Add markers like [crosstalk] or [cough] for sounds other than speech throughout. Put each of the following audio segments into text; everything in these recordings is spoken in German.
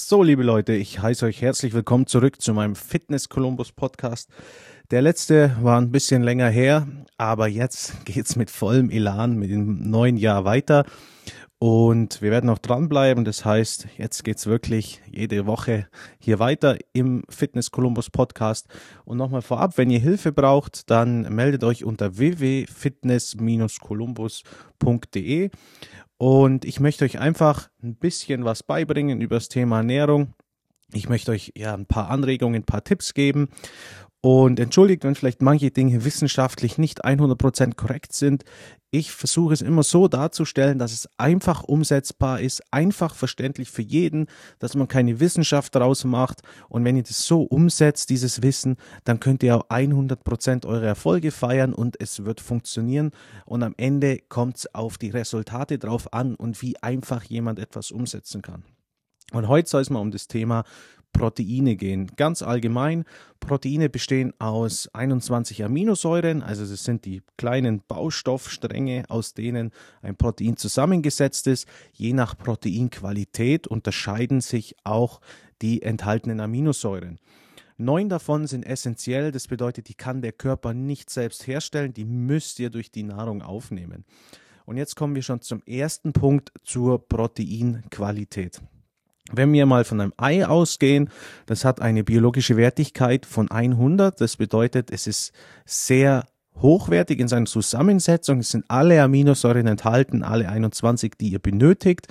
So, liebe Leute, ich heiße euch herzlich willkommen zurück zu meinem Fitness Columbus Podcast. Der letzte war ein bisschen länger her, aber jetzt [laughs] geht's mit vollem Elan mit dem neuen Jahr weiter. Und wir werden noch dranbleiben. Das heißt, jetzt geht's wirklich jede Woche hier weiter im Fitness Columbus Podcast. Und nochmal vorab, wenn ihr Hilfe braucht, dann meldet euch unter www.fitness-columbus.de. Und ich möchte euch einfach ein bisschen was beibringen über das Thema Ernährung. Ich möchte euch ja ein paar Anregungen, ein paar Tipps geben. Und entschuldigt, wenn vielleicht manche Dinge wissenschaftlich nicht 100% korrekt sind. Ich versuche es immer so darzustellen, dass es einfach umsetzbar ist, einfach verständlich für jeden, dass man keine Wissenschaft daraus macht. Und wenn ihr das so umsetzt, dieses Wissen, dann könnt ihr auch 100% eure Erfolge feiern und es wird funktionieren. Und am Ende kommt es auf die Resultate drauf an und wie einfach jemand etwas umsetzen kann. Und heute soll es mal um das Thema Proteine gehen. Ganz allgemein, Proteine bestehen aus 21 Aminosäuren, also das sind die kleinen Baustoffstränge, aus denen ein Protein zusammengesetzt ist. Je nach Proteinqualität unterscheiden sich auch die enthaltenen Aminosäuren. Neun davon sind essentiell, das bedeutet, die kann der Körper nicht selbst herstellen, die müsst ihr durch die Nahrung aufnehmen. Und jetzt kommen wir schon zum ersten Punkt zur Proteinqualität. Wenn wir mal von einem Ei ausgehen, das hat eine biologische Wertigkeit von 100. Das bedeutet, es ist sehr hochwertig in seiner Zusammensetzung. Es sind alle Aminosäuren enthalten, alle 21, die ihr benötigt.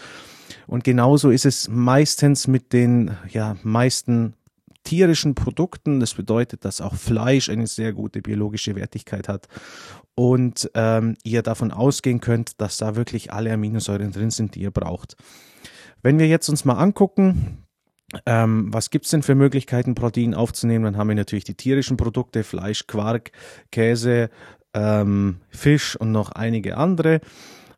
Und genauso ist es meistens mit den ja, meisten tierischen Produkten. Das bedeutet, dass auch Fleisch eine sehr gute biologische Wertigkeit hat und ähm, ihr davon ausgehen könnt, dass da wirklich alle Aminosäuren drin sind, die ihr braucht. Wenn wir jetzt uns mal angucken, ähm, was gibt's denn für Möglichkeiten, Protein aufzunehmen? Dann haben wir natürlich die tierischen Produkte, Fleisch, Quark, Käse, ähm, Fisch und noch einige andere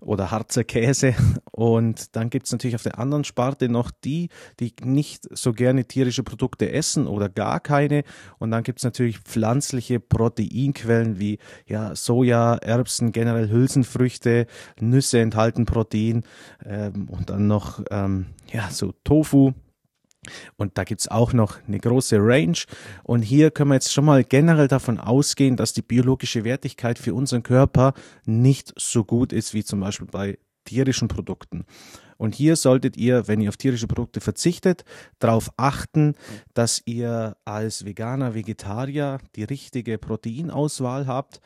oder Harzer Käse. Und dann gibt's natürlich auf der anderen Sparte noch die, die nicht so gerne tierische Produkte essen oder gar keine. Und dann gibt's natürlich pflanzliche Proteinquellen wie ja, Soja, Erbsen, generell Hülsenfrüchte, Nüsse enthalten Protein ähm, und dann noch ähm, ja, so Tofu. Und da gibt's auch noch eine große Range. Und hier können wir jetzt schon mal generell davon ausgehen, dass die biologische Wertigkeit für unseren Körper nicht so gut ist wie zum Beispiel bei tierischen Produkten. Und hier solltet ihr, wenn ihr auf tierische Produkte verzichtet, darauf achten, dass ihr als Veganer, Vegetarier die richtige Proteinauswahl habt.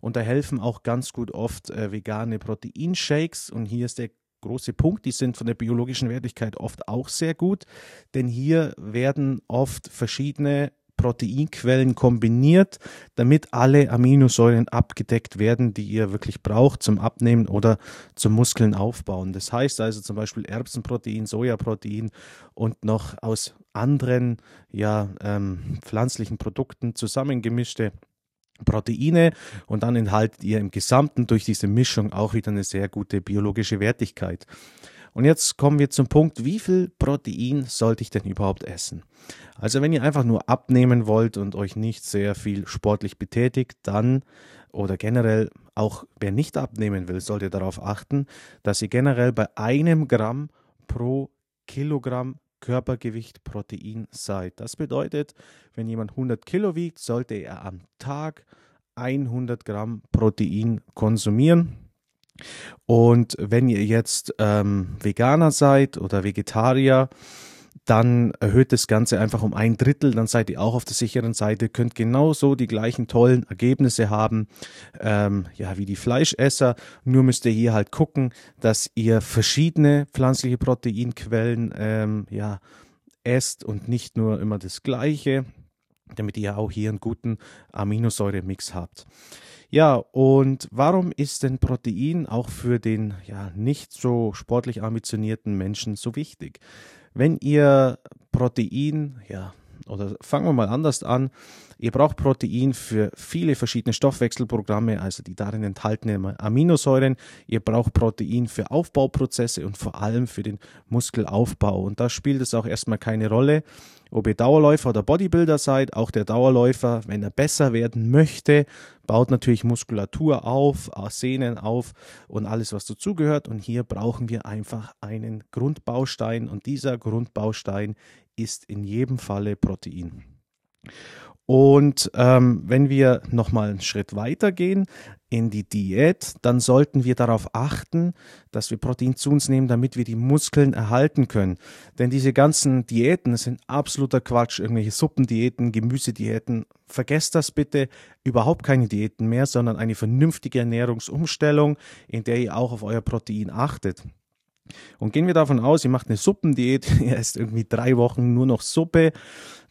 Und da helfen auch ganz gut oft äh, vegane Proteinshakes. Und hier ist der große Punkt. Die sind von der biologischen Wertigkeit oft auch sehr gut, denn hier werden oft verschiedene Proteinquellen kombiniert, damit alle Aminosäuren abgedeckt werden, die ihr wirklich braucht zum Abnehmen oder zum Muskeln aufbauen. Das heißt also zum Beispiel Erbsenprotein, Sojaprotein und noch aus anderen ja, ähm, pflanzlichen Produkten zusammengemischte Proteine und dann enthaltet ihr im Gesamten durch diese Mischung auch wieder eine sehr gute biologische Wertigkeit. Und jetzt kommen wir zum Punkt, wie viel Protein sollte ich denn überhaupt essen? Also wenn ihr einfach nur abnehmen wollt und euch nicht sehr viel sportlich betätigt, dann oder generell auch wer nicht abnehmen will, sollte darauf achten, dass ihr generell bei einem Gramm pro Kilogramm Körpergewicht Protein seid. Das bedeutet, wenn jemand 100 Kilo wiegt, sollte er am Tag 100 Gramm Protein konsumieren. Und wenn ihr jetzt ähm, Veganer seid oder Vegetarier, dann erhöht das Ganze einfach um ein Drittel, dann seid ihr auch auf der sicheren Seite, könnt genauso die gleichen tollen Ergebnisse haben, ähm, ja, wie die Fleischesser. Nur müsst ihr hier halt gucken, dass ihr verschiedene pflanzliche Proteinquellen, ähm, ja, esst und nicht nur immer das Gleiche, damit ihr auch hier einen guten Aminosäuremix habt. Ja, und warum ist denn Protein auch für den ja nicht so sportlich ambitionierten Menschen so wichtig? Wenn ihr Protein ja Oder fangen wir mal anders an. Ihr braucht Protein für viele verschiedene Stoffwechselprogramme, also die darin enthaltenen Aminosäuren. Ihr braucht Protein für Aufbauprozesse und vor allem für den Muskelaufbau. Und da spielt es auch erstmal keine Rolle, ob ihr Dauerläufer oder Bodybuilder seid. Auch der Dauerläufer, wenn er besser werden möchte, baut natürlich Muskulatur auf, Sehnen auf und alles, was dazugehört. Und hier brauchen wir einfach einen Grundbaustein und dieser Grundbaustein ist in jedem Falle Protein. Und ähm, wenn wir nochmal einen Schritt weiter gehen in die Diät, dann sollten wir darauf achten, dass wir Protein zu uns nehmen, damit wir die Muskeln erhalten können. Denn diese ganzen Diäten sind absoluter Quatsch. Irgendwelche Suppendiäten, Gemüsediäten. Vergesst das bitte. Überhaupt keine Diäten mehr, sondern eine vernünftige Ernährungsumstellung, in der ihr auch auf euer Protein achtet. Und gehen wir davon aus, ihr macht eine Suppendiät, [laughs] ihr esst irgendwie drei Wochen nur noch Suppe,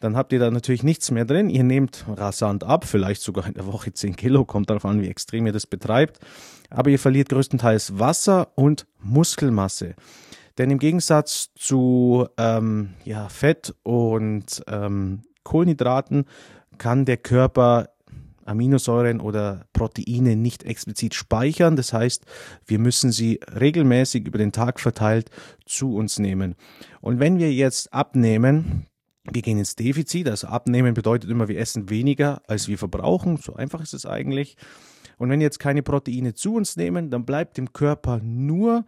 dann habt ihr da natürlich nichts mehr drin. Ihr nehmt rasant ab, vielleicht sogar in der Woche 10 Kilo, kommt darauf an, wie extrem ihr das betreibt. Aber ihr verliert größtenteils Wasser und Muskelmasse. Denn im Gegensatz zu ähm, ja, Fett und ähm, Kohlenhydraten kann der Körper Aminosäuren oder Proteine nicht explizit speichern. Das heißt, wir müssen sie regelmäßig über den Tag verteilt zu uns nehmen. Und wenn wir jetzt abnehmen, wir gehen ins Defizit, also abnehmen bedeutet immer, wir essen weniger, als wir verbrauchen. So einfach ist es eigentlich. Und wenn wir jetzt keine Proteine zu uns nehmen, dann bleibt dem Körper nur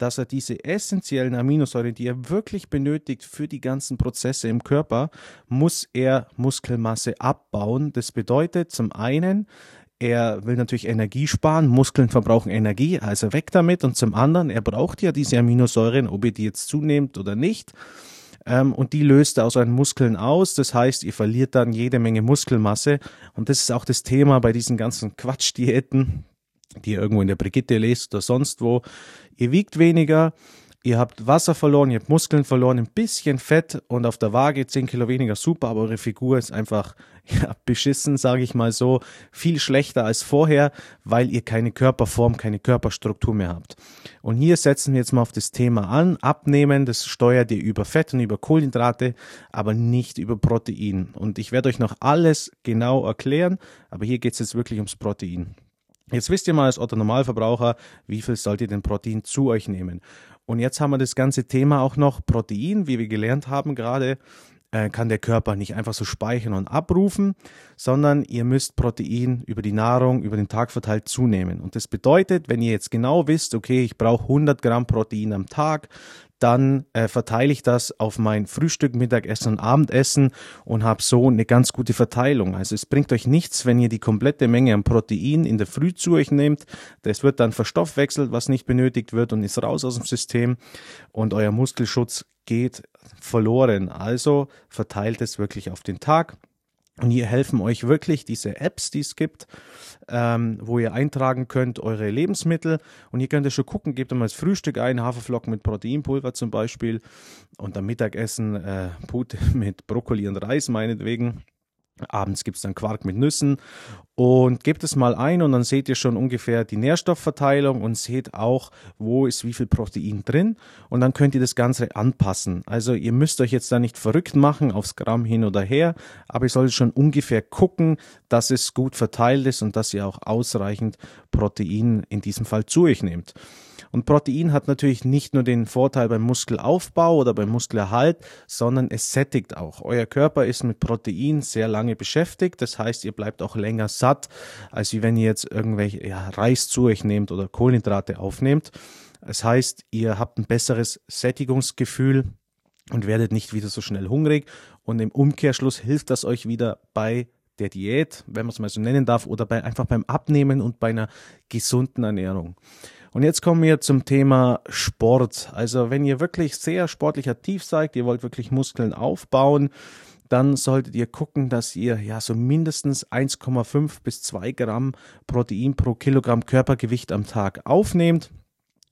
dass er diese essentiellen Aminosäuren, die er wirklich benötigt für die ganzen Prozesse im Körper, muss er Muskelmasse abbauen. Das bedeutet zum einen, er will natürlich Energie sparen, Muskeln verbrauchen Energie, also weg damit. Und zum anderen, er braucht ja diese Aminosäuren, ob ihr die jetzt zunehmt oder nicht. Ähm, und die löst er aus euren Muskeln aus. Das heißt, ihr verliert dann jede Menge Muskelmasse. Und das ist auch das Thema bei diesen ganzen Quatschdiäten, die ihr irgendwo in der Brigitte lest oder sonst wo. Ihr wiegt weniger, ihr habt Wasser verloren, ihr habt Muskeln verloren, ein bisschen Fett und auf der Waage 10 Kilo weniger, super, aber eure Figur ist einfach [laughs] ja, beschissen, sage ich mal so, viel schlechter als vorher, weil ihr keine Körperform, keine Körperstruktur mehr habt. Und hier setzen wir jetzt mal auf das Thema an. Abnehmen, das steuert ihr über Fett und über Kohlenhydrate, aber nicht über Protein. Und ich werde euch noch alles genau erklären, aber hier geht es jetzt wirklich ums Protein. Jetzt wisst ihr mal als Otto Normalverbraucher, wie viel sollt ihr denn Protein zu euch nehmen. Und jetzt haben wir das ganze Thema auch noch Protein, wie wir gelernt haben gerade, äh, kann der Körper nicht einfach so speichern und abrufen, sondern ihr müsst Protein über die Nahrung, über den Tag verteilt zunehmen. Und das bedeutet, wenn ihr jetzt genau wisst, okay, ich brauche 100 Gramm Protein am Tag, dann äh, verteile ich das auf mein Frühstück, Mittagessen und Abendessen und habe so eine ganz gute Verteilung. Also es bringt euch nichts, wenn ihr die komplette Menge an Protein in der Früh zu euch nehmt. Das wird dann verstoffwechselt, was nicht benötigt wird und ist raus aus dem System und euer Muskelschutz geht verloren. Also verteilt es wirklich auf den Tag. Und hier helfen euch wirklich diese Apps, die es gibt, ähm, wo ihr eintragen könnt eure Lebensmittel. Und hier könnt ihr schon gucken, gebt einmal das Frühstück ein, Haferflocken mit Proteinpulver zum Beispiel. Und am Mittagessen äh, Pute [laughs] mit Brokkoli und Reis meinetwegen. Abends gibt es dann Quark mit Nüssen und gebt es mal ein und dann seht ihr schon ungefähr die Nährstoffverteilung und seht auch, wo ist wie viel Protein drin und dann könnt ihr das Ganze anpassen. Also ihr müsst euch jetzt da nicht verrückt machen aufs Gramm hin oder her, aber ihr solltet schon ungefähr gucken, dass es gut verteilt ist und dass ihr auch ausreichend Protein in diesem Fall zu euch nehmt. Und Protein hat natürlich nicht nur den Vorteil beim Muskelaufbau oder beim Muskelerhalt, sondern es sättigt auch. Euer Körper ist mit Protein sehr lange beschäftigt. Das heißt, ihr bleibt auch länger satt, als wenn ihr jetzt irgendwelche ja, Reis zu euch nehmt oder Kohlenhydrate aufnehmt. Das heißt, ihr habt ein besseres Sättigungsgefühl und werdet nicht wieder so schnell hungrig. Und im Umkehrschluss hilft das euch wieder bei der Diät, wenn man es mal so nennen darf, oder bei, einfach beim Abnehmen und bei einer gesunden Ernährung. Und jetzt kommen wir zum Thema Sport. Also wenn ihr wirklich sehr sportlich aktiv seid, ihr wollt wirklich Muskeln aufbauen, dann solltet ihr gucken, dass ihr ja so mindestens 1,5 bis 2 Gramm Protein pro Kilogramm Körpergewicht am Tag aufnehmt.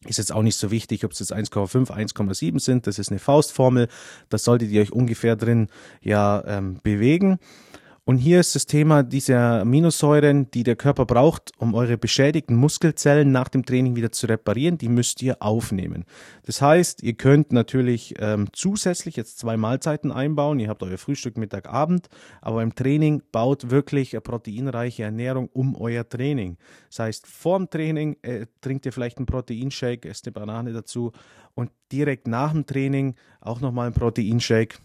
Ist jetzt auch nicht so wichtig, ob es jetzt 1,5, 1,7 sind. Das ist eine Faustformel. Das solltet ihr euch ungefähr drin ja ähm, bewegen. Und hier ist das Thema diese Aminosäuren, die der Körper braucht, um eure beschädigten Muskelzellen nach dem Training wieder zu reparieren, die müsst ihr aufnehmen. Das heißt, ihr könnt natürlich ähm, zusätzlich jetzt zwei Mahlzeiten einbauen. Ihr habt euer Frühstück, Mittag, Abend, aber im Training baut wirklich eine proteinreiche Ernährung um euer Training. Das heißt, vorm Training äh, trinkt ihr vielleicht einen Proteinshake, esst eine Banane dazu und direkt nach dem Training auch nochmal einen Proteinshake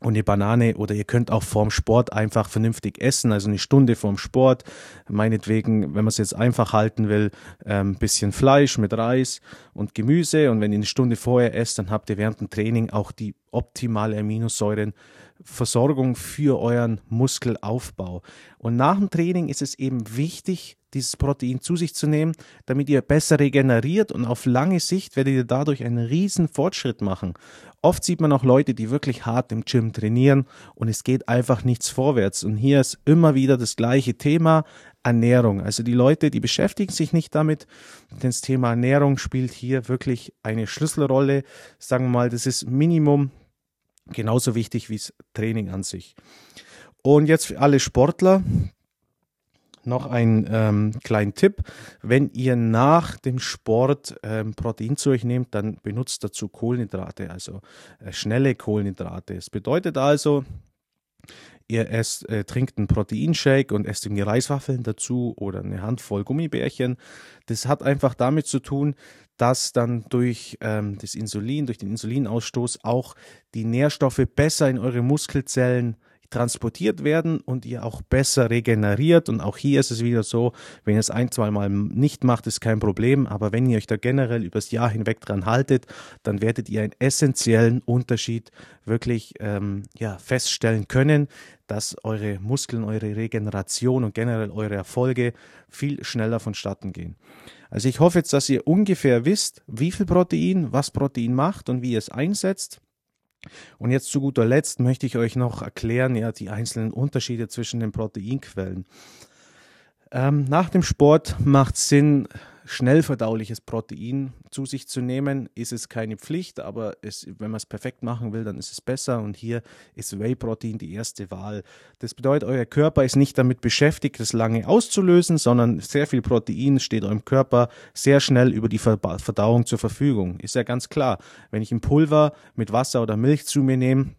und eine Banane oder ihr könnt auch vorm Sport einfach vernünftig essen, also eine Stunde vorm Sport. Meinetwegen, wenn man es jetzt einfach halten will, ein ähm, bisschen Fleisch mit Reis und Gemüse. Und wenn ihr eine Stunde vorher esst, dann habt ihr während dem Training auch die optimale Aminosäurenversorgung für euren Muskelaufbau. Und nach dem Training ist es eben wichtig, dieses Protein zu sich zu nehmen, damit ihr besser regeneriert und auf lange Sicht werdet ihr dadurch einen riesen Fortschritt machen. Oft sieht man auch Leute, die wirklich hart im Gym trainieren und es geht einfach nichts vorwärts. Und hier ist immer wieder das gleiche Thema. Ernährung. Also die Leute, die beschäftigen sich nicht damit. Das Thema Ernährung spielt hier wirklich eine Schlüsselrolle. Sagen wir mal, das ist Minimum genauso wichtig wie das Training an sich. Und jetzt für alle Sportler, noch ein ähm, kleinen Tipp. Wenn ihr nach dem Sport ähm, Protein zu euch nehmt, dann benutzt dazu Kohlenhydrate, also äh, schnelle Kohlenhydrate. Es bedeutet also, ihr esst, äh, trinkt einen Proteinshake und esst irgendwie Reiswaffeln dazu oder eine Handvoll Gummibärchen. Das hat einfach damit zu tun, dass dann durch ähm, das Insulin, durch den Insulinausstoß auch die Nährstoffe besser in eure Muskelzellen transportiert werden und ihr auch besser regeneriert. Und auch hier ist es wieder so, wenn ihr es ein, zwei Mal nicht macht, ist kein Problem. Aber wenn ihr euch da generell übers Jahr hinweg dran haltet, dann werdet ihr einen essentiellen Unterschied wirklich ähm, ja, feststellen können, dass eure Muskeln, eure Regeneration und generell eure Erfolge viel schneller vonstatten gehen. Also ich hoffe jetzt, dass ihr ungefähr wisst, wie viel Protein, was Protein macht und wie ihr es einsetzt. Und jetzt zu guter Letzt möchte ich euch noch erklären, ja, die einzelnen Unterschiede zwischen den Proteinquellen. Ähm, nach dem Sport macht Sinn, schnell verdauliches Protein zu sich zu nehmen, ist es keine Pflicht, aber es, wenn man es perfekt machen will, dann ist es besser. Und hier ist Whey-Protein die erste Wahl. Das bedeutet, euer Körper ist nicht damit beschäftigt, das lange auszulösen, sondern sehr viel Protein steht eurem Körper sehr schnell über die Verdauung zur Verfügung. Ist ja ganz klar. Wenn ich ein Pulver mit Wasser oder Milch zu mir nehme,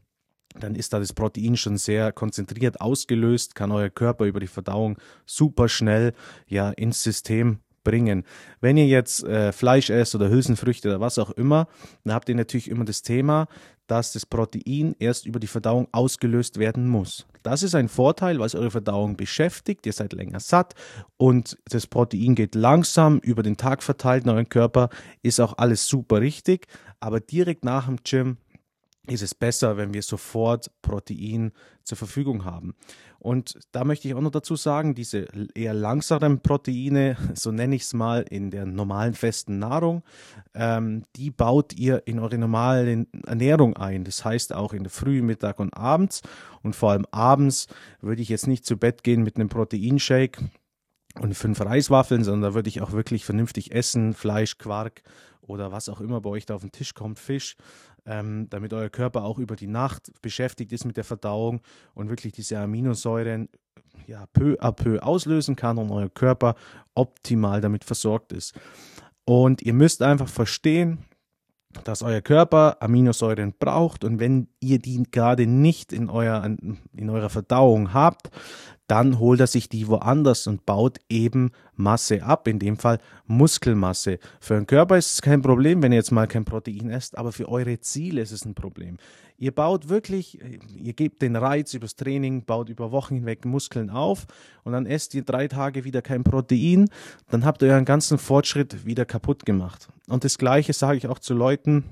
dann ist da das Protein schon sehr konzentriert ausgelöst, kann euer Körper über die Verdauung super schnell ja ins System bringen. Wenn ihr jetzt äh, Fleisch esst oder Hülsenfrüchte oder was auch immer, dann habt ihr natürlich immer das Thema, dass das Protein erst über die Verdauung ausgelöst werden muss. Das ist ein Vorteil, weil es eure Verdauung beschäftigt, ihr seid länger satt und das Protein geht langsam über den Tag verteilt in euren Körper, ist auch alles super richtig, aber direkt nach dem Gym ist es besser, wenn wir sofort Protein zur Verfügung haben. Und da möchte ich auch noch dazu sagen, diese eher langsamen Proteine, [laughs] so nenne ich es mal, in der normalen festen Nahrung, ähm, die baut ihr in eure normale Ernährung ein. Das heißt auch in der Früh, Mittag und abends. Und vor allem abends würde ich jetzt nicht zu Bett gehen mit einem Proteinshake und fünf Reiswaffeln, sondern da würde ich auch wirklich vernünftig essen, Fleisch, Quark oder was auch immer bei euch da auf den Tisch kommt, Fisch ähm, damit euer Körper auch über die Nacht beschäftigt ist mit der Verdauung und wirklich diese Aminosäuren ja, peu à peu auslösen kann und euer Körper optimal damit versorgt ist. Und ihr müsst einfach verstehen, dass euer Körper Aminosäuren braucht und wenn ihr die gerade nicht in, euer, in eurer Verdauung habt, dann holt er sich die woanders und baut eben Masse ab, in dem Fall Muskelmasse. Für den Körper ist es kein Problem, wenn ihr jetzt mal kein Protein esst, aber für eure Ziele ist es ein Problem. Ihr baut wirklich, ihr gebt den Reiz übers Training, baut über Wochen hinweg Muskeln auf und dann esst ihr drei Tage wieder kein Protein, dann habt ihr euren ganzen Fortschritt wieder kaputt gemacht. Und das Gleiche sage ich auch zu Leuten,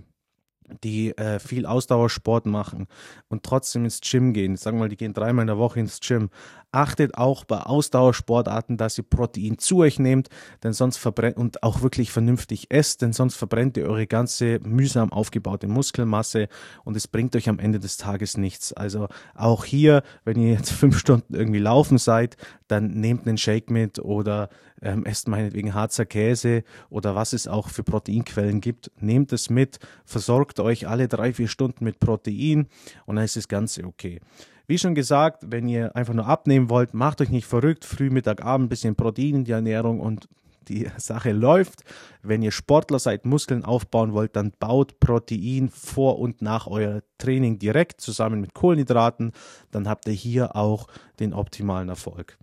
die äh, viel Ausdauersport machen und trotzdem ins Gym gehen. Sagen wir mal, die gehen dreimal in der Woche ins Gym. Achtet auch bei Ausdauersportarten, dass ihr Protein zu euch nehmt, denn sonst verbrennt und auch wirklich vernünftig esst, denn sonst verbrennt ihr eure ganze mühsam aufgebaute Muskelmasse und es bringt euch am Ende des Tages nichts. Also auch hier, wenn ihr jetzt [laughs] fünf Stunden irgendwie laufen seid, dann nehmt einen Shake mit oder ähm, esst meinetwegen Harzer Käse oder was es auch für Proteinquellen gibt. Nehmt es mit, versorgt euch alle drei, vier Stunden mit Protein und dann ist das Ganze okay. Wie schon gesagt, wenn ihr einfach nur abnehmen wollt, macht euch nicht verrückt. Früh, Mittag, Abend ein bisschen Protein in die Ernährung und die [laughs] Sache läuft. Wenn ihr Sportler seid, Muskeln aufbauen wollt, dann baut Protein vor und nach euer Training direkt zusammen mit Kohlenhydraten. Dann habt ihr hier auch den optimalen Erfolg.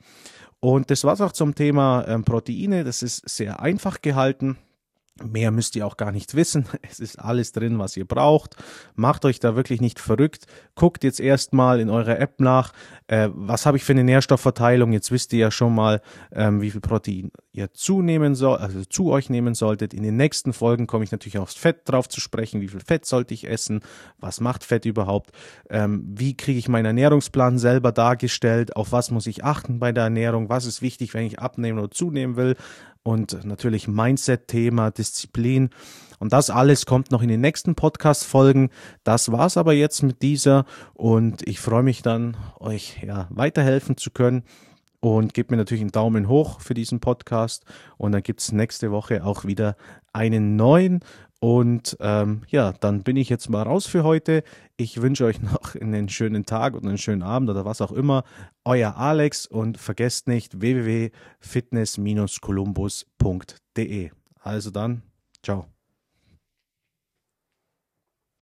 Und das war's auch zum Thema ähm, Proteine. Das ist sehr einfach gehalten. Mehr müsst ihr auch gar nicht wissen. [laughs] Es ist alles drin, was ihr braucht. Macht euch da wirklich nicht verrückt. Guckt jetzt erstmal in eurer App nach, äh, was habe ich für eine Nährstoffverteilung. Jetzt wisst ihr ja schon mal, ähm, wie viel Protein ihr zunehmen soll, also zu euch nehmen solltet. In den nächsten Folgen komme ich natürlich aufs Fett drauf zu sprechen. Wie viel Fett sollte ich essen? Was macht Fett überhaupt? Ähm, wie kriege ich meinen Ernährungsplan selber dargestellt? Auf was muss ich achten bei der Ernährung? Was ist wichtig, wenn ich abnehmen oder zunehmen will? Und natürlich Mindset-Thema, Disziplin. Und das alles kommt noch in den nächsten Podcast-Folgen. Das war's aber jetzt mit dieser und ich freue mich dann, euch ja weiterhelfen zu können. Und gebt mir natürlich einen Daumen hoch für diesen Podcast. Und dann gibt's nächste Woche auch wieder einen neuen. Und ähm, ja, dann bin ich jetzt mal raus für heute. Ich wünsche euch [laughs] noch einen schönen Tag und einen schönen Abend oder was auch immer. Euer Alex und vergesst nicht www.fitness-columbus.de. Also dann, ciao.